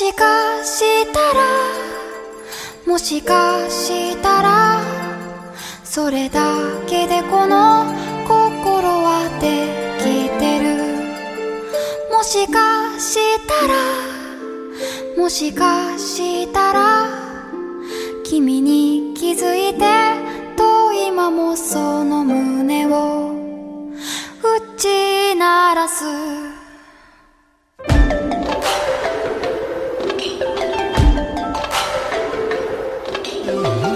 しかしたらもしかしたらそれだけでこの心はできてる。もしかしたらもしかしたら君に気づいてと今もその胸を打ち鳴らす。oh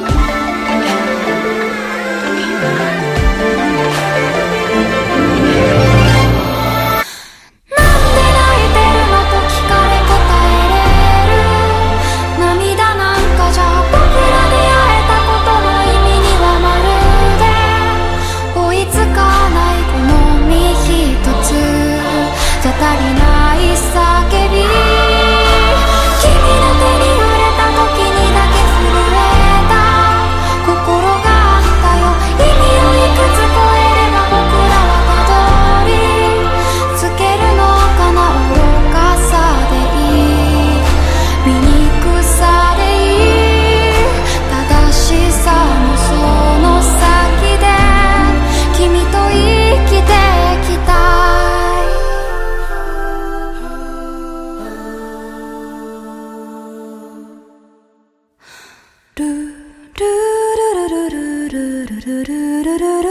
do do do do do do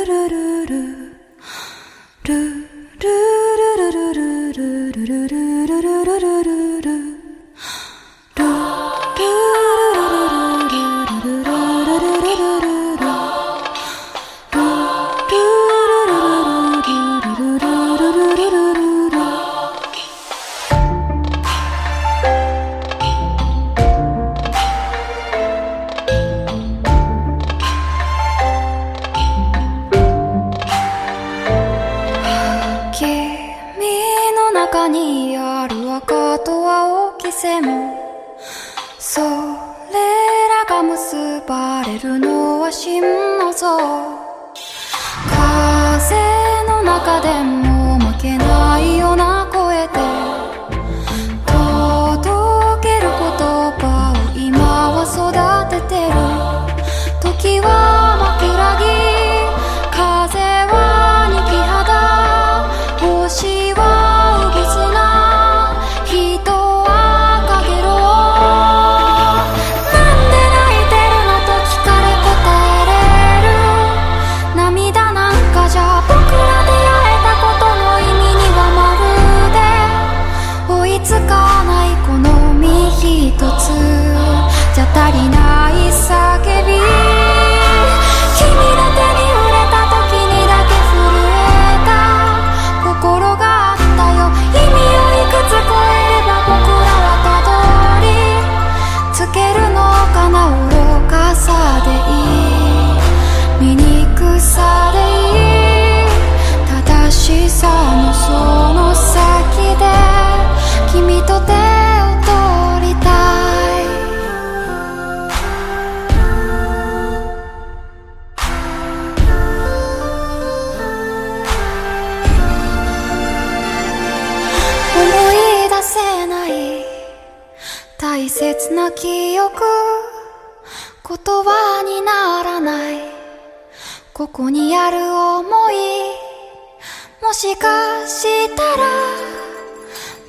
しかしたら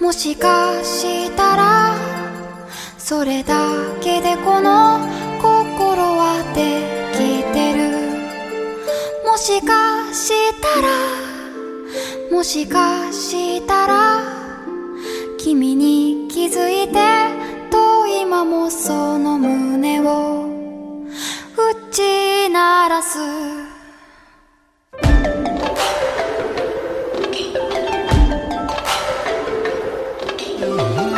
もしかしたらそれだけでこの心はできてる。もしかしたらもしかしたら君に気づいてと今もその胸を打ち鳴らす。Ooh.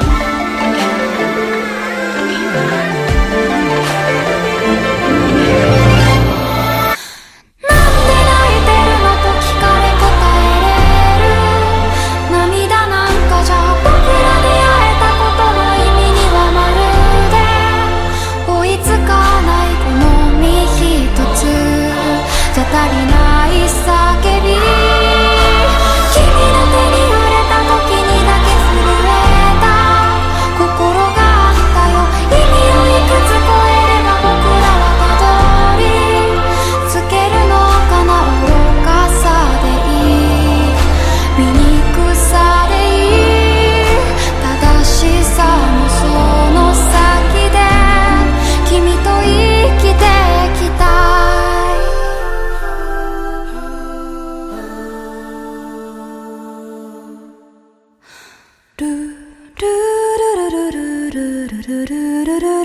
do do do do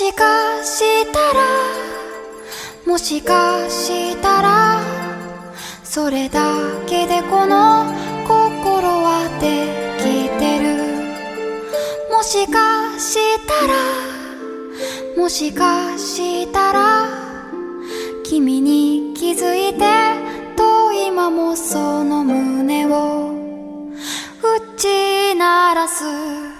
しかしたらもしかしたらそれだけでこの心はできてる。もしかしたらもしかしたら君に気づいてと今もその胸を打ち鳴らす。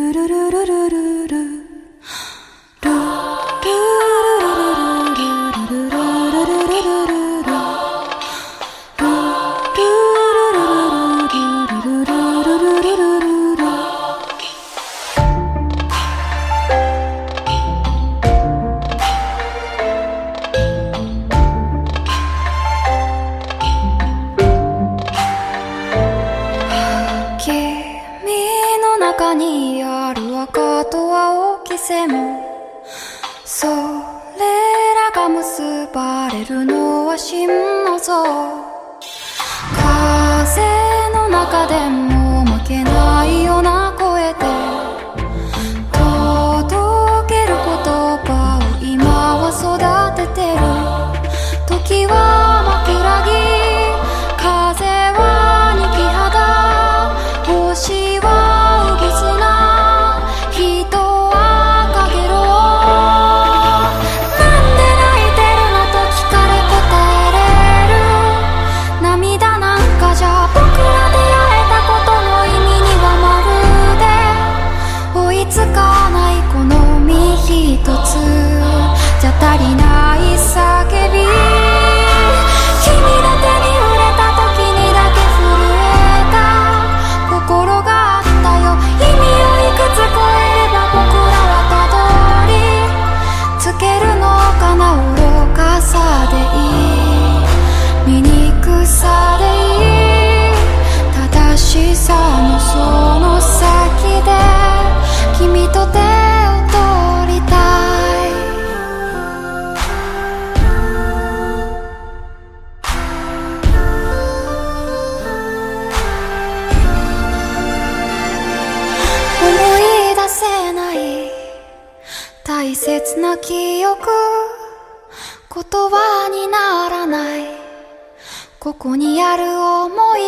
こにある想い？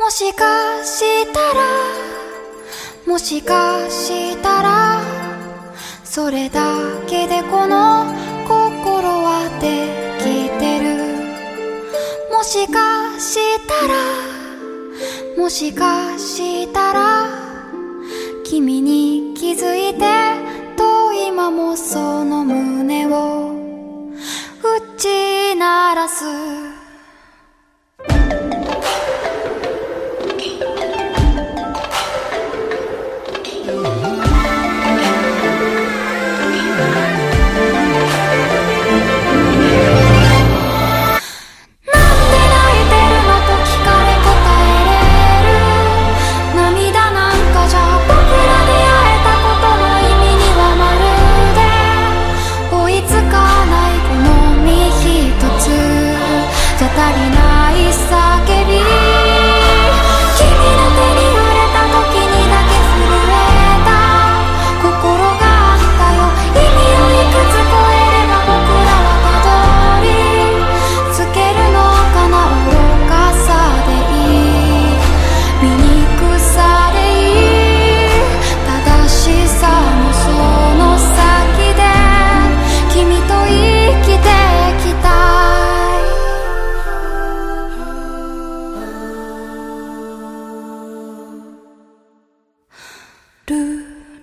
もしかしたらもしかしたらそれだけでこの心はできてる。もしかしたらもしかしたら君に気づいてと今もその胸を打ち鳴らす。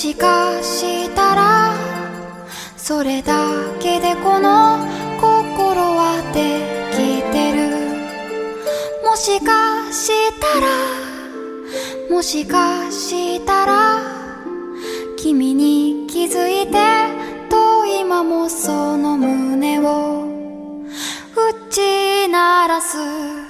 しかしたらそれだけでこの心はできてる。もしかしたらもしかしたら君に気づいてと今もその胸を打ち鳴らす。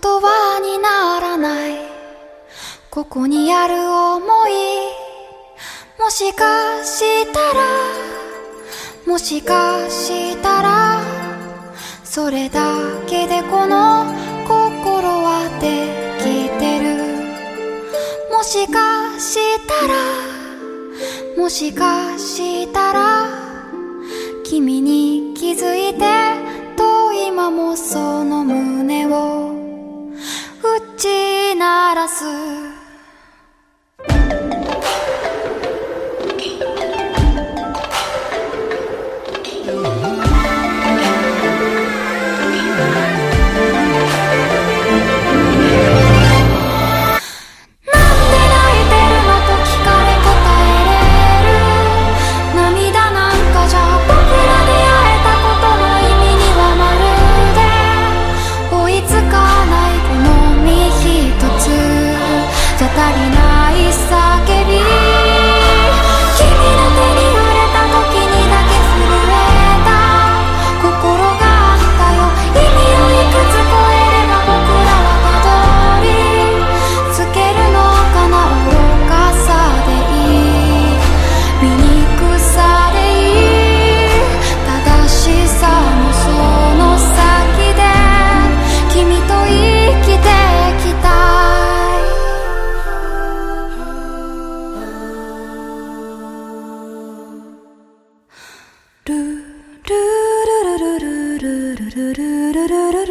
葉にならない。ここにある想い。もしかしたら。もしかしたら。それだけでこの心はできてる。もしかしたら。もしかしたら。君に気づいてと今もその胸を。じ do do do do do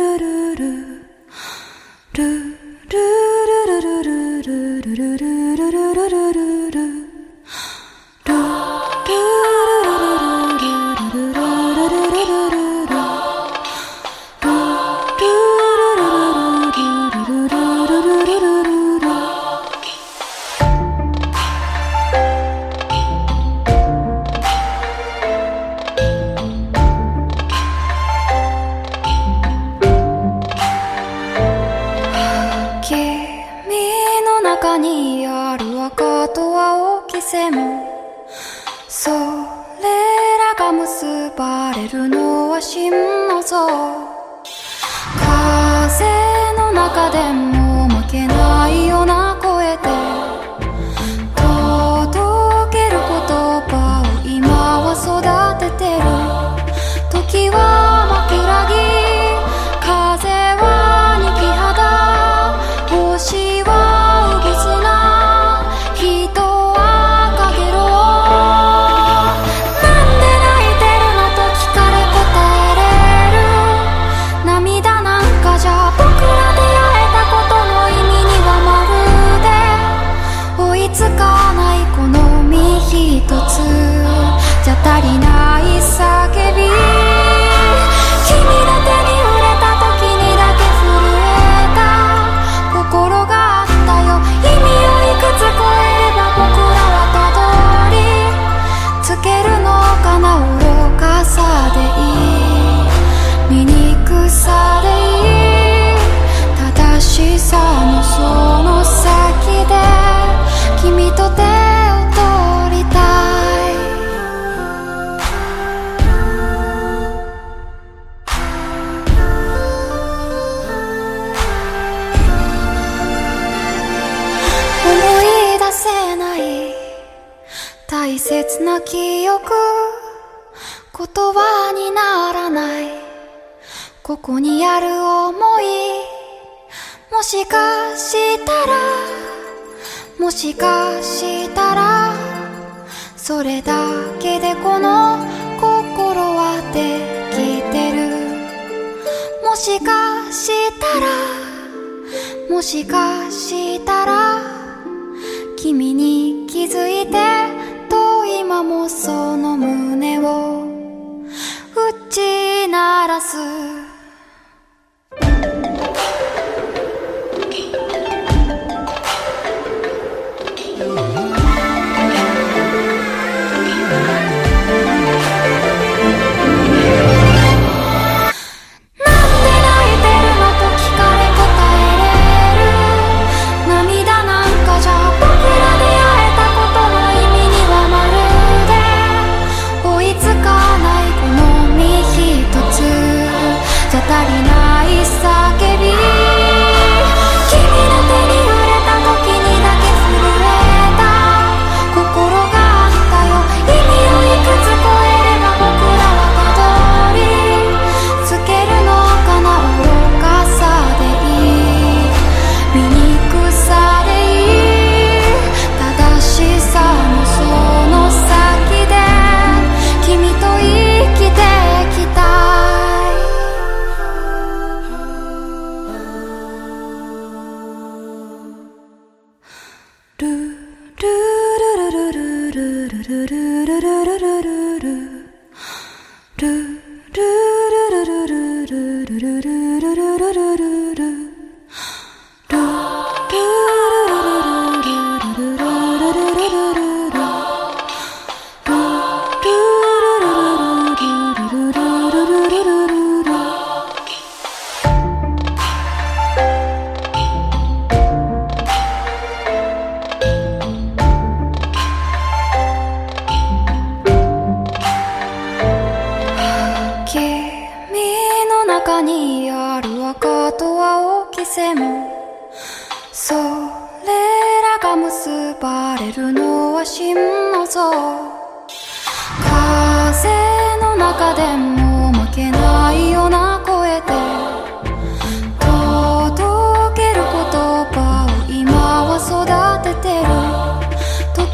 ここにある思い？もしかしたらもしかしたらそれだけでこの心はできてる。もしかしたらもしかしたら君に気づいてと今もその胸を打ち鳴らす。do do do.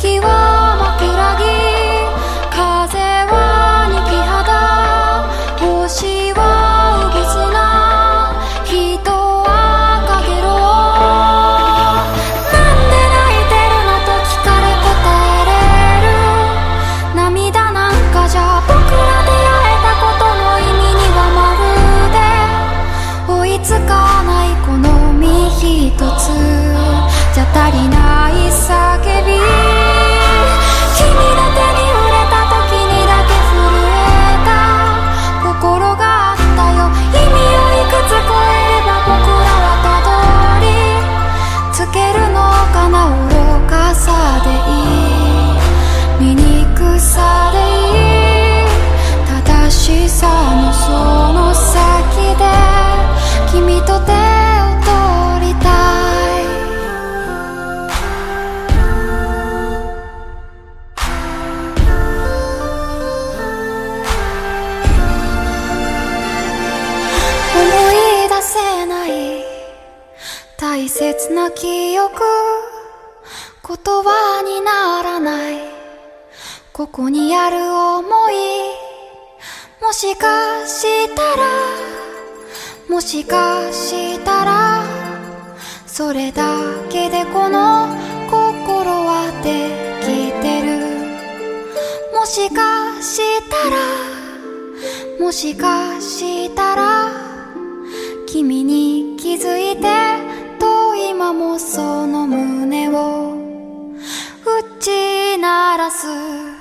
時をここにある思い。もしかしたらもしかしたらそれだけでこの心はできてる。もしかしたらもしかしたら君に気づいてと今もその胸を打ち鳴らす。